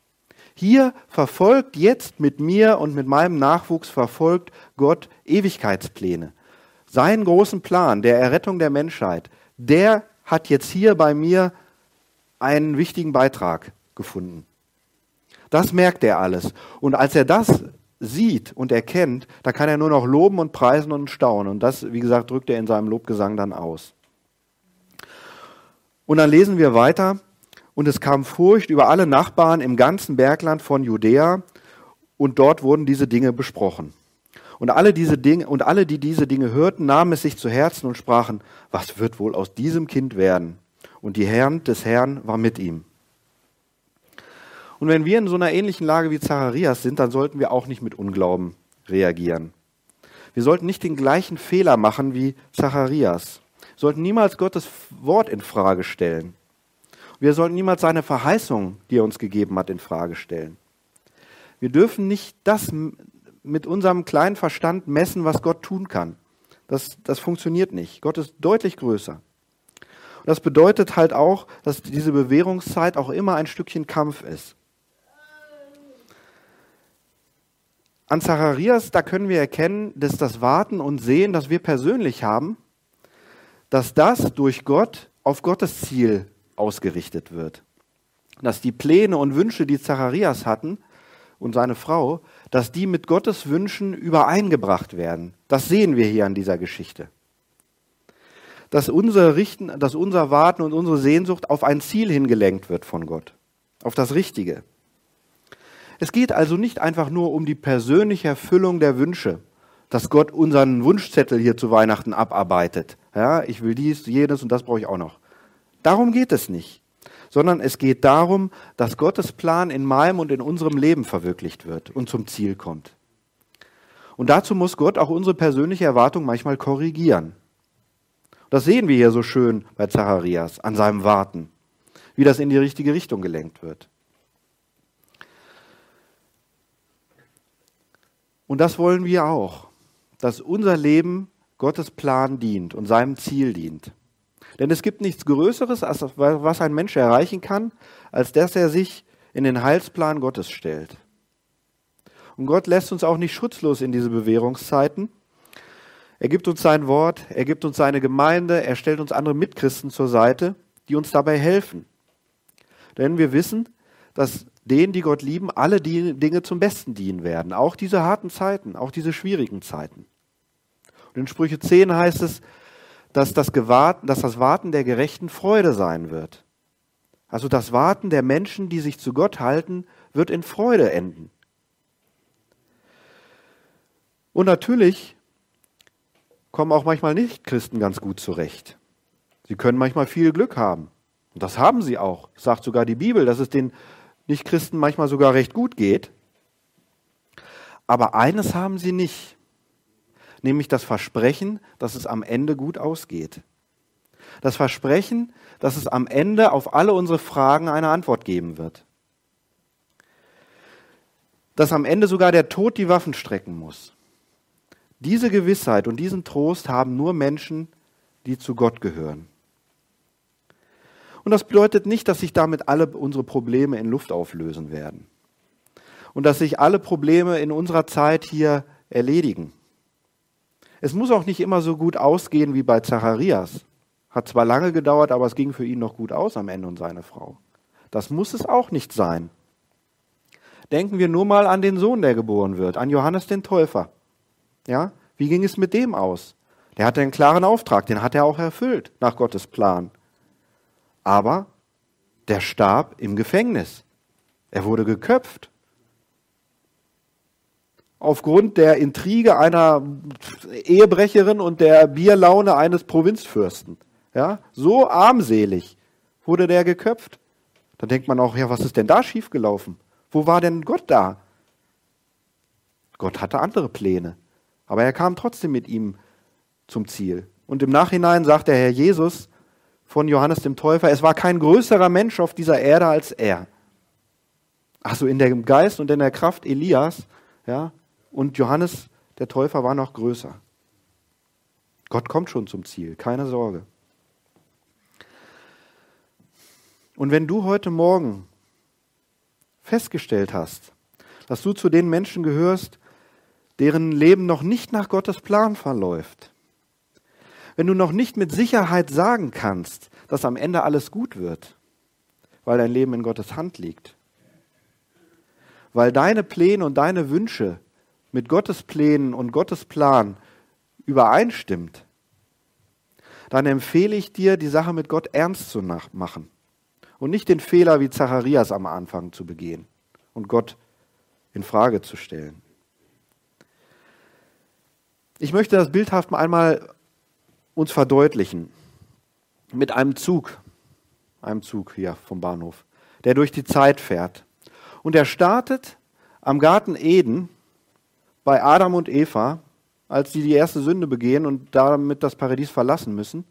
[SPEAKER 2] Hier verfolgt jetzt mit mir und mit meinem Nachwuchs verfolgt Gott Ewigkeitspläne seinen großen Plan der Errettung der Menschheit, der hat jetzt hier bei mir einen wichtigen Beitrag gefunden. Das merkt er alles. Und als er das sieht und erkennt, da kann er nur noch loben und preisen und staunen. Und das, wie gesagt, drückt er in seinem Lobgesang dann aus. Und dann lesen wir weiter. Und es kam Furcht über alle Nachbarn im ganzen Bergland von Judäa. Und dort wurden diese Dinge besprochen. Und alle diese Dinge, und alle, die diese Dinge hörten, nahmen es sich zu Herzen und sprachen, was wird wohl aus diesem Kind werden? Und die Herren des Herrn war mit ihm. Und wenn wir in so einer ähnlichen Lage wie Zacharias sind, dann sollten wir auch nicht mit Unglauben reagieren. Wir sollten nicht den gleichen Fehler machen wie Zacharias. Wir sollten niemals Gottes Wort in Frage stellen. Wir sollten niemals seine Verheißung, die er uns gegeben hat, in Frage stellen. Wir dürfen nicht das mit unserem kleinen Verstand messen, was Gott tun kann. Das, das funktioniert nicht. Gott ist deutlich größer. Und das bedeutet halt auch, dass diese Bewährungszeit auch immer ein Stückchen Kampf ist. An Zacharias, da können wir erkennen, dass das Warten und Sehen, das wir persönlich haben, dass das durch Gott auf Gottes Ziel ausgerichtet wird. Dass die Pläne und Wünsche, die Zacharias hatten und seine Frau, dass die mit Gottes Wünschen übereingebracht werden. Das sehen wir hier an dieser Geschichte. Dass unser Richten, dass unser Warten und unsere Sehnsucht auf ein Ziel hingelenkt wird von Gott, auf das Richtige. Es geht also nicht einfach nur um die persönliche Erfüllung der Wünsche, dass Gott unseren Wunschzettel hier zu Weihnachten abarbeitet. Ja, ich will dies, jenes und das brauche ich auch noch. Darum geht es nicht, sondern es geht darum, dass Gottes Plan in meinem und in unserem Leben verwirklicht wird und zum Ziel kommt. Und dazu muss Gott auch unsere persönliche Erwartung manchmal korrigieren. Das sehen wir hier so schön bei Zacharias an seinem Warten, wie das in die richtige Richtung gelenkt wird. Und das wollen wir auch, dass unser Leben Gottes Plan dient und seinem Ziel dient. Denn es gibt nichts Größeres, als was ein Mensch erreichen kann, als dass er sich in den Heilsplan Gottes stellt. Und Gott lässt uns auch nicht schutzlos in diese Bewährungszeiten. Er gibt uns sein Wort, er gibt uns seine Gemeinde, er stellt uns andere Mitchristen zur Seite, die uns dabei helfen. Denn wir wissen, dass denen, die Gott lieben, alle Dinge zum Besten dienen werden. Auch diese harten Zeiten, auch diese schwierigen Zeiten. Und in Sprüche 10 heißt es, dass das, Gewarten, dass das Warten der Gerechten Freude sein wird. Also das Warten der Menschen, die sich zu Gott halten, wird in Freude enden. Und natürlich kommen auch manchmal Nicht-Christen ganz gut zurecht. Sie können manchmal viel Glück haben. Und das haben sie auch. sagt sogar die Bibel, dass es den Nicht-Christen manchmal sogar recht gut geht. Aber eines haben sie nicht, nämlich das Versprechen, dass es am Ende gut ausgeht. Das Versprechen, dass es am Ende auf alle unsere Fragen eine Antwort geben wird. Dass am Ende sogar der Tod die Waffen strecken muss. Diese Gewissheit und diesen Trost haben nur Menschen, die zu Gott gehören. Und das bedeutet nicht, dass sich damit alle unsere Probleme in Luft auflösen werden. Und dass sich alle Probleme in unserer Zeit hier erledigen. Es muss auch nicht immer so gut ausgehen wie bei Zacharias. Hat zwar lange gedauert, aber es ging für ihn noch gut aus am Ende und seine Frau. Das muss es auch nicht sein. Denken wir nur mal an den Sohn, der geboren wird, an Johannes den Täufer. Ja, wie ging es mit dem aus? Der hatte einen klaren Auftrag, den hat er auch erfüllt nach Gottes Plan. Aber der starb im Gefängnis. Er wurde geköpft. Aufgrund der Intrige einer Ehebrecherin und der Bierlaune eines Provinzfürsten. Ja, so armselig wurde der geköpft. Da denkt man auch, ja, was ist denn da schiefgelaufen? Wo war denn Gott da? Gott hatte andere Pläne. Aber er kam trotzdem mit ihm zum Ziel. Und im Nachhinein sagt der Herr Jesus von Johannes dem Täufer, es war kein größerer Mensch auf dieser Erde als er. Also in dem Geist und in der Kraft Elias, ja, und Johannes der Täufer war noch größer. Gott kommt schon zum Ziel, keine Sorge. Und wenn du heute Morgen festgestellt hast, dass du zu den Menschen gehörst, deren Leben noch nicht nach Gottes Plan verläuft, wenn du noch nicht mit Sicherheit sagen kannst, dass am Ende alles gut wird, weil dein Leben in Gottes Hand liegt, weil deine Pläne und deine Wünsche mit Gottes Plänen und Gottes Plan übereinstimmt, dann empfehle ich dir, die Sache mit Gott ernst zu machen und nicht den Fehler wie Zacharias am Anfang zu begehen und Gott in Frage zu stellen. Ich möchte das bildhaft mal einmal uns verdeutlichen. Mit einem Zug, einem Zug hier vom Bahnhof, der durch die Zeit fährt. Und er startet am Garten Eden bei Adam und Eva, als sie die erste Sünde begehen und damit das Paradies verlassen müssen.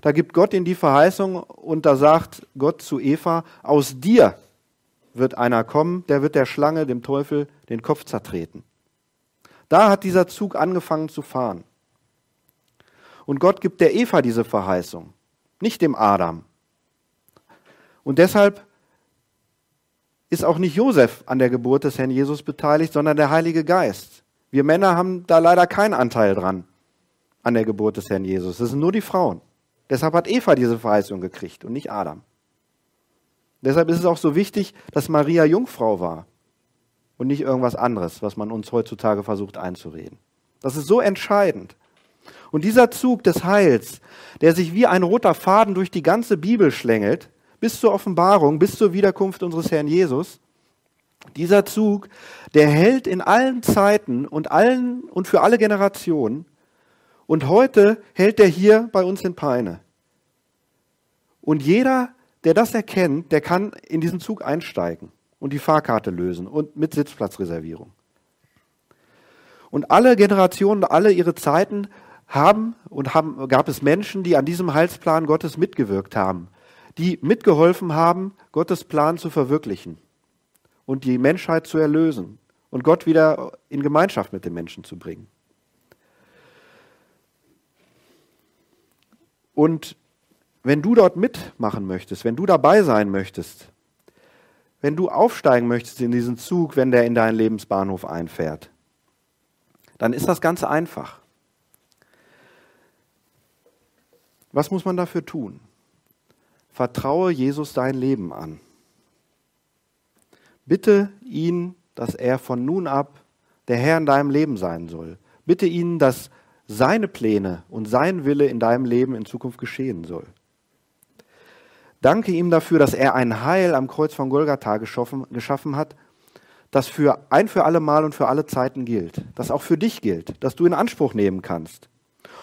[SPEAKER 2] Da gibt Gott ihnen die Verheißung und da sagt Gott zu Eva, aus dir wird einer kommen, der wird der Schlange, dem Teufel, den Kopf zertreten. Da hat dieser Zug angefangen zu fahren. Und Gott gibt der Eva diese Verheißung, nicht dem Adam. Und deshalb ist auch nicht Josef an der Geburt des Herrn Jesus beteiligt, sondern der Heilige Geist. Wir Männer haben da leider keinen Anteil dran an der Geburt des Herrn Jesus. Das sind nur die Frauen. Deshalb hat Eva diese Verheißung gekriegt und nicht Adam. Deshalb ist es auch so wichtig, dass Maria Jungfrau war und nicht irgendwas anderes, was man uns heutzutage versucht einzureden. Das ist so entscheidend. Und dieser Zug des Heils, der sich wie ein roter Faden durch die ganze Bibel schlängelt, bis zur Offenbarung, bis zur Wiederkunft unseres Herrn Jesus, dieser Zug, der hält in allen Zeiten und allen und für alle Generationen. Und heute hält er hier bei uns in Peine. Und jeder, der das erkennt, der kann in diesen Zug einsteigen und die Fahrkarte lösen und mit Sitzplatzreservierung. Und alle Generationen, alle ihre Zeiten haben und haben, gab es Menschen, die an diesem Heilsplan Gottes mitgewirkt haben, die mitgeholfen haben, Gottes Plan zu verwirklichen und die Menschheit zu erlösen und Gott wieder in Gemeinschaft mit den Menschen zu bringen. Und wenn du dort mitmachen möchtest, wenn du dabei sein möchtest, wenn du aufsteigen möchtest in diesen Zug, wenn der in deinen Lebensbahnhof einfährt, dann ist das ganz einfach. Was muss man dafür tun? Vertraue Jesus dein Leben an. Bitte ihn, dass er von nun ab der Herr in deinem Leben sein soll. Bitte ihn, dass seine Pläne und sein Wille in deinem Leben in Zukunft geschehen soll. Danke ihm dafür, dass er ein Heil am Kreuz von Golgatha geschaffen, geschaffen hat, das für ein für alle Mal und für alle Zeiten gilt, das auch für dich gilt, das du in Anspruch nehmen kannst.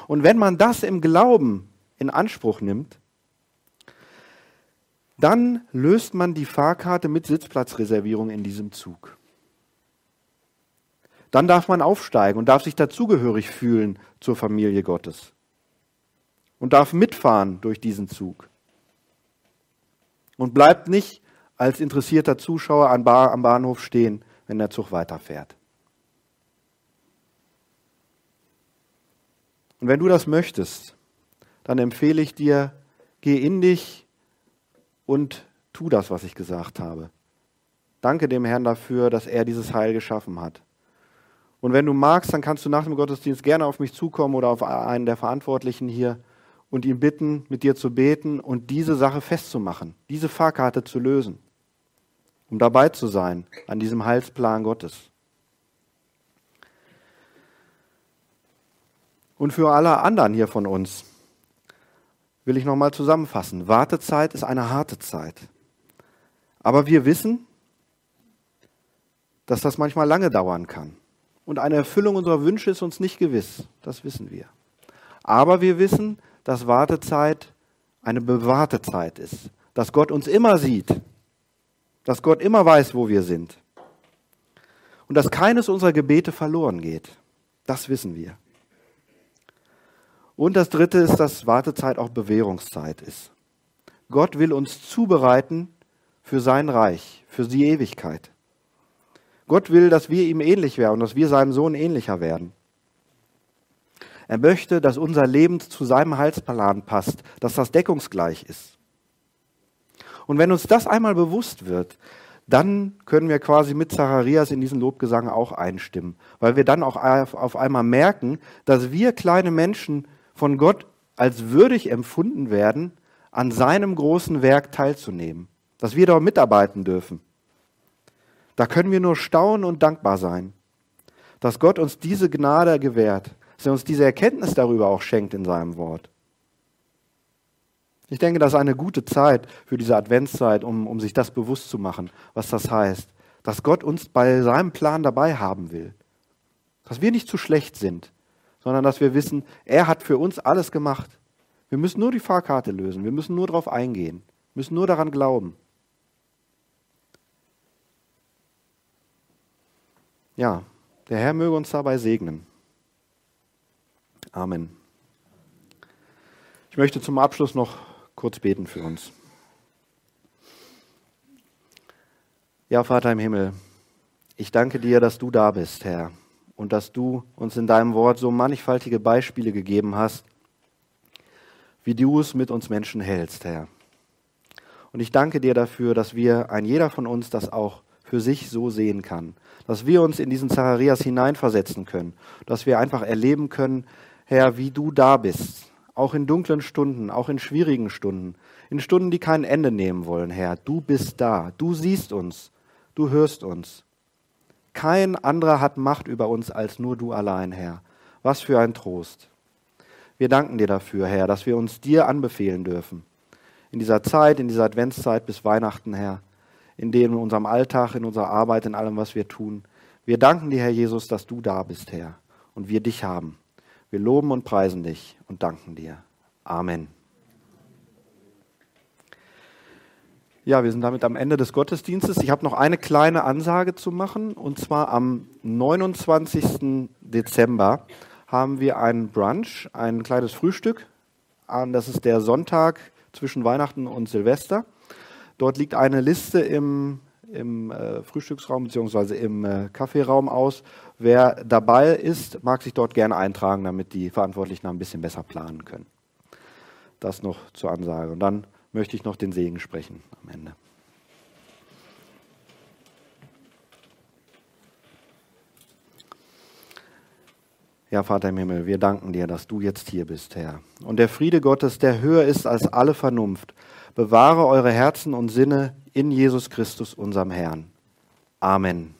[SPEAKER 2] Und wenn man das im Glauben in Anspruch nimmt, dann löst man die Fahrkarte mit Sitzplatzreservierung in diesem Zug. Dann darf man aufsteigen und darf sich dazugehörig fühlen zur Familie Gottes und darf mitfahren durch diesen Zug und bleibt nicht als interessierter Zuschauer am Bahnhof stehen, wenn der Zug weiterfährt. Und wenn du das möchtest, dann empfehle ich dir, geh in dich und tu das, was ich gesagt habe. Danke dem Herrn dafür, dass er dieses Heil geschaffen hat. Und wenn du magst, dann kannst du nach dem Gottesdienst gerne auf mich zukommen oder auf einen der Verantwortlichen hier und ihn bitten, mit dir zu beten und diese Sache festzumachen, diese Fahrkarte zu lösen, um dabei zu sein an diesem Heilsplan Gottes. Und für alle anderen hier von uns will ich nochmal zusammenfassen. Wartezeit ist eine harte Zeit. Aber wir wissen, dass das manchmal lange dauern kann. Und eine Erfüllung unserer Wünsche ist uns nicht gewiss. Das wissen wir. Aber wir wissen, dass Wartezeit eine bewahrte Zeit ist, dass Gott uns immer sieht, dass Gott immer weiß, wo wir sind und dass keines unserer Gebete verloren geht. Das wissen wir. Und das Dritte ist, dass Wartezeit auch Bewährungszeit ist. Gott will uns zubereiten für sein Reich, für die Ewigkeit. Gott will, dass wir ihm ähnlich werden, dass wir seinem Sohn ähnlicher werden. Er möchte, dass unser Leben zu seinem Heilsplan passt, dass das deckungsgleich ist. Und wenn uns das einmal bewusst wird, dann können wir quasi mit Zacharias in diesen Lobgesang auch einstimmen, weil wir dann auch auf einmal merken, dass wir kleine Menschen von Gott als würdig empfunden werden, an seinem großen Werk teilzunehmen, dass wir dort mitarbeiten dürfen. Da können wir nur staunen und dankbar sein, dass Gott uns diese Gnade gewährt, dass er uns diese Erkenntnis darüber auch schenkt in seinem Wort. Ich denke, das ist eine gute Zeit für diese Adventszeit, um, um sich das bewusst zu machen, was das heißt. Dass Gott uns bei seinem Plan dabei haben will. Dass wir nicht zu schlecht sind, sondern dass wir wissen, er hat für uns alles gemacht. Wir müssen nur die Fahrkarte lösen, wir müssen nur darauf eingehen, müssen nur daran glauben. Ja, der Herr möge uns dabei segnen. Amen. Ich möchte zum Abschluss noch kurz beten für uns. Ja, Vater im Himmel, ich danke dir, dass du da bist, Herr, und dass du uns in deinem Wort so mannigfaltige Beispiele gegeben hast, wie du es mit uns Menschen hältst, Herr. Und ich danke dir dafür, dass wir, ein jeder von uns, das auch für sich so sehen kann, dass wir uns in diesen Zacharias hineinversetzen können, dass wir einfach erleben können, Herr, wie du da bist, auch in dunklen Stunden, auch in schwierigen Stunden, in Stunden, die kein Ende nehmen wollen, Herr. Du bist da, du siehst uns, du hörst uns. Kein anderer hat Macht über uns als nur du allein, Herr. Was für ein Trost. Wir danken dir dafür, Herr, dass wir uns dir anbefehlen dürfen. In dieser Zeit, in dieser Adventszeit bis Weihnachten, Herr, in dem in unserem Alltag, in unserer Arbeit, in allem, was wir tun. Wir danken dir, Herr Jesus, dass du da bist, Herr, und wir dich haben. Wir loben und preisen dich und danken dir. Amen. Ja, wir sind damit am Ende des Gottesdienstes. Ich habe noch eine kleine Ansage zu machen. Und zwar am 29. Dezember haben wir einen Brunch, ein kleines Frühstück. Das ist der Sonntag zwischen Weihnachten und Silvester. Dort liegt eine Liste im, im äh, Frühstücksraum bzw. im äh, Kaffeeraum aus. Wer dabei ist, mag sich dort gerne eintragen, damit die Verantwortlichen ein bisschen besser planen können. Das noch zur Ansage. Und dann möchte ich noch den Segen sprechen am Ende. Ja, Vater im Himmel, wir danken dir, dass du jetzt hier bist, Herr. Und der Friede Gottes, der höher ist als alle Vernunft, bewahre eure Herzen und Sinne in Jesus Christus, unserem Herrn. Amen.